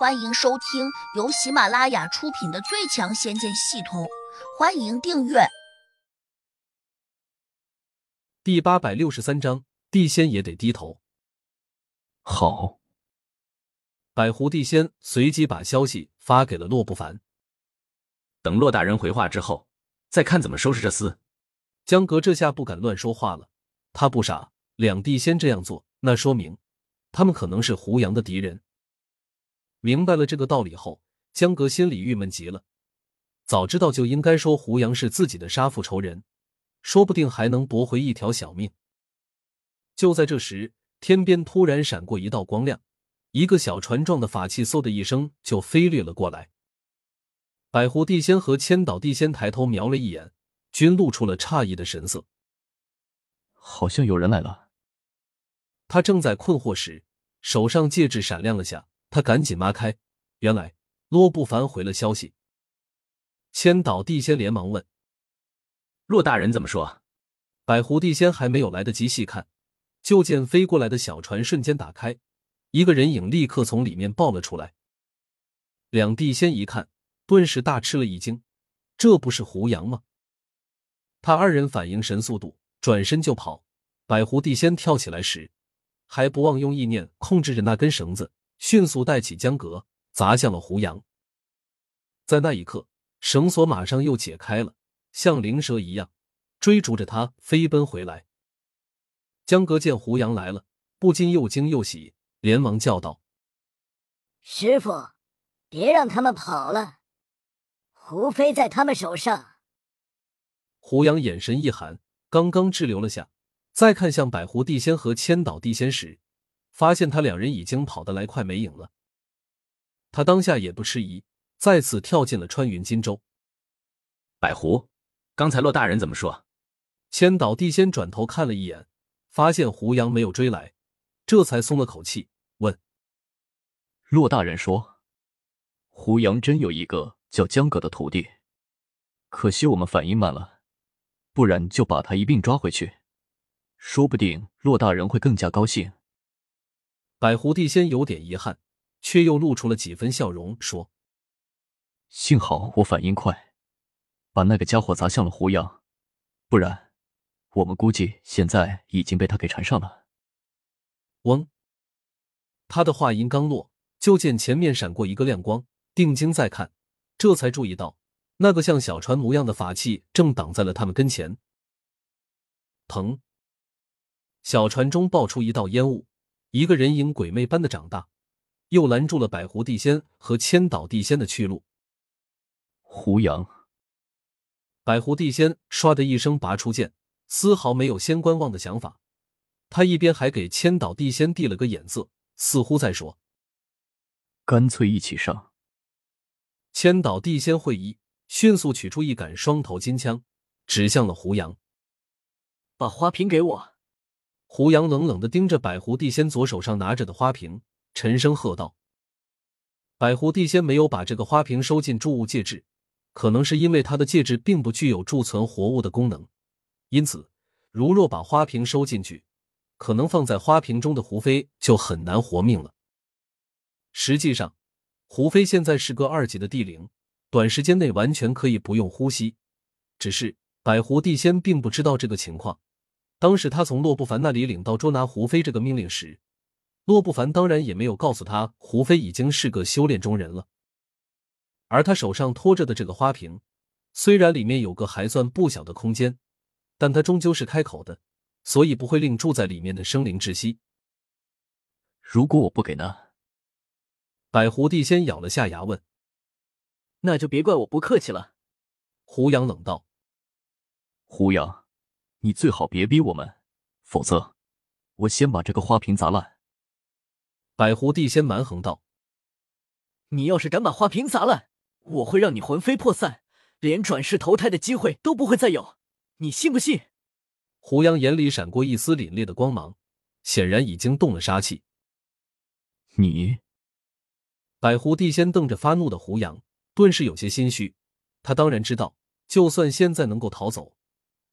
欢迎收听由喜马拉雅出品的《最强仙剑系统》，欢迎订阅。第八百六十三章，地仙也得低头。好，百狐地仙随即把消息发给了洛不凡。等洛大人回话之后，再看怎么收拾这厮。江格这下不敢乱说话了，他不傻，两地仙这样做，那说明他们可能是胡杨的敌人。明白了这个道理后，江格心里郁闷极了。早知道就应该说胡杨是自己的杀父仇人，说不定还能驳回一条小命。就在这时，天边突然闪过一道光亮，一个小船状的法器嗖的一声就飞掠了过来。百狐地仙和千岛地仙抬头瞄了一眼，均露出了诧异的神色。好像有人来了。他正在困惑时，手上戒指闪亮了下。他赶紧拉开，原来洛不凡回了消息。千岛地仙连忙问：“洛大人怎么说？”百狐地仙还没有来得及细看，就见飞过来的小船瞬间打开，一个人影立刻从里面爆了出来。两地仙一看，顿时大吃了一惊：“这不是胡杨吗？”他二人反应神速度，转身就跑。百狐地仙跳起来时，还不忘用意念控制着那根绳子。迅速带起江阁，砸向了胡杨。在那一刻，绳索马上又解开了，像灵蛇一样追逐着他飞奔回来。江阁见胡杨来了，不禁又惊又喜，连忙叫道：“师傅，别让他们跑了，胡飞在他们手上。”胡杨眼神一寒，刚刚滞留了下，再看向百湖地仙和千岛地仙时。发现他两人已经跑得来快没影了，他当下也不迟疑，再次跳进了穿云金舟。百狐，刚才骆大人怎么说？千岛地仙转头看了一眼，发现胡杨没有追来，这才松了口气，问：“骆大人说，胡杨真有一个叫江葛的徒弟，可惜我们反应慢了，不然就把他一并抓回去，说不定骆大人会更加高兴。”百狐帝仙有点遗憾，却又露出了几分笑容，说：“幸好我反应快，把那个家伙砸向了胡杨，不然我们估计现在已经被他给缠上了。”嗡！他的话音刚落，就见前面闪过一个亮光，定睛再看，这才注意到那个像小船模样的法器正挡在了他们跟前。腾！小船中爆出一道烟雾。一个人影鬼魅般的长大，又拦住了百狐地仙和千岛地仙的去路。胡杨，百狐地仙唰的一声拔出剑，丝毫没有先观望的想法。他一边还给千岛地仙递了个眼色，似乎在说：“干脆一起上。”千岛地仙会意，迅速取出一杆双头金枪，指向了胡杨：“把花瓶给我。”胡杨冷冷的盯着百狐地仙左手上拿着的花瓶，沉声喝道：“百狐地仙没有把这个花瓶收进贮物戒指，可能是因为他的戒指并不具有贮存活物的功能，因此，如若把花瓶收进去，可能放在花瓶中的胡飞就很难活命了。实际上，胡飞现在是个二级的地灵，短时间内完全可以不用呼吸，只是百狐地仙并不知道这个情况。”当时他从洛不凡那里领到捉拿胡飞这个命令时，洛不凡当然也没有告诉他胡飞已经是个修炼中人了。而他手上托着的这个花瓶，虽然里面有个还算不小的空间，但他终究是开口的，所以不会令住在里面的生灵窒息。如果我不给呢？百狐帝先咬了下牙问：“那就别怪我不客气了。”胡杨冷道：“胡杨。”你最好别逼我们，否则我先把这个花瓶砸烂。百狐帝仙蛮横道：“你要是敢把花瓶砸烂，我会让你魂飞魄散，连转世投胎的机会都不会再有。你信不信？”胡杨眼里闪过一丝凛冽的光芒，显然已经动了杀气。你，百狐帝仙瞪着发怒的胡杨，顿时有些心虚。他当然知道，就算现在能够逃走。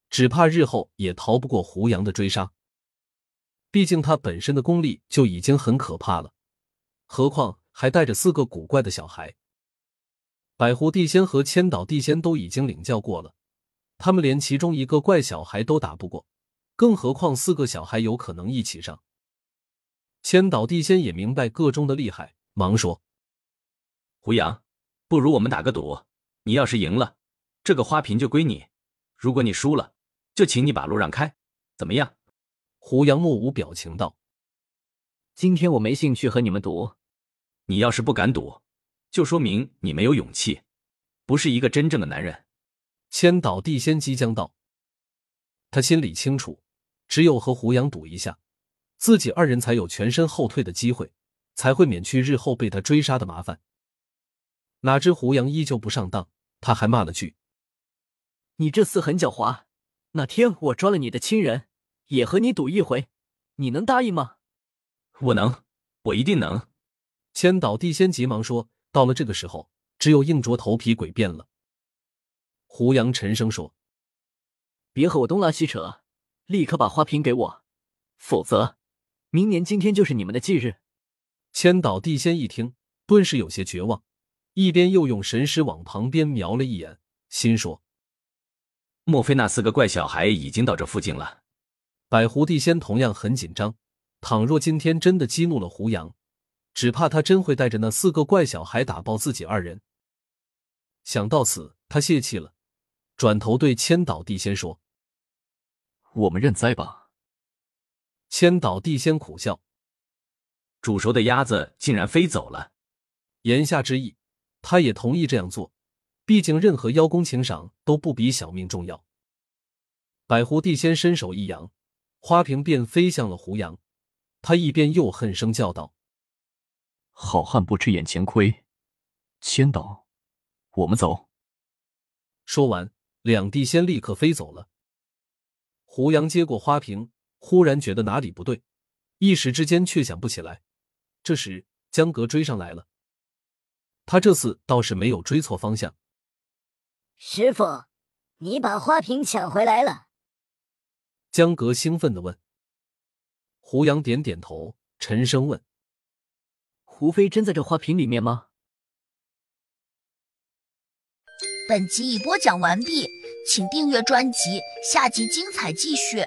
只怕日后也逃不过胡杨的追杀。毕竟他本身的功力就已经很可怕了，何况还带着四个古怪的小孩。百狐地仙和千岛地仙都已经领教过了，他们连其中一个怪小孩都打不过，更何况四个小孩有可能一起上。千岛地仙也明白个中的厉害，忙说：“胡杨，不如我们打个赌，你要是赢了，这个花瓶就归你；如果你输了，就请你把路让开，怎么样？”胡杨目无表情道：“今天我没兴趣和你们赌。你要是不敢赌。”就说明你没有勇气，不是一个真正的男人。千岛地仙即将到，他心里清楚，只有和胡杨赌一下，自己二人才有全身后退的机会，才会免去日后被他追杀的麻烦。哪知胡杨依旧不上当，他还骂了句：“你这厮很狡猾，哪天我抓了你的亲人，也和你赌一回，你能答应吗？”“我能，我一定能。”千岛地仙急忙说。到了这个时候，只有硬着头皮诡辩了。胡杨沉声说：“别和我东拉西扯，立刻把花瓶给我，否则明年今天就是你们的忌日。”千岛地仙一听，顿时有些绝望，一边又用神识往旁边瞄了一眼，心说：“莫非那四个怪小孩已经到这附近了？”百狐地仙同样很紧张，倘若今天真的激怒了胡杨。只怕他真会带着那四个怪小孩打爆自己二人。想到此，他泄气了，转头对千岛地仙说：“我们认栽吧。”千岛地仙苦笑：“煮熟的鸭子竟然飞走了。”言下之意，他也同意这样做。毕竟，任何邀功请赏都不比小命重要。百狐帝仙伸手一扬，花瓶便飞向了胡杨。他一边又恨声叫道。好汉不吃眼前亏，千岛，我们走。说完，两地仙立刻飞走了。胡杨接过花瓶，忽然觉得哪里不对，一时之间却想不起来。这时，江格追上来了。他这次倒是没有追错方向。师傅，你把花瓶抢回来了？江格兴奋的问。胡杨点点头，沉声问。胡飞真在这花瓶里面吗？本集已播讲完毕，请订阅专辑，下集精彩继续。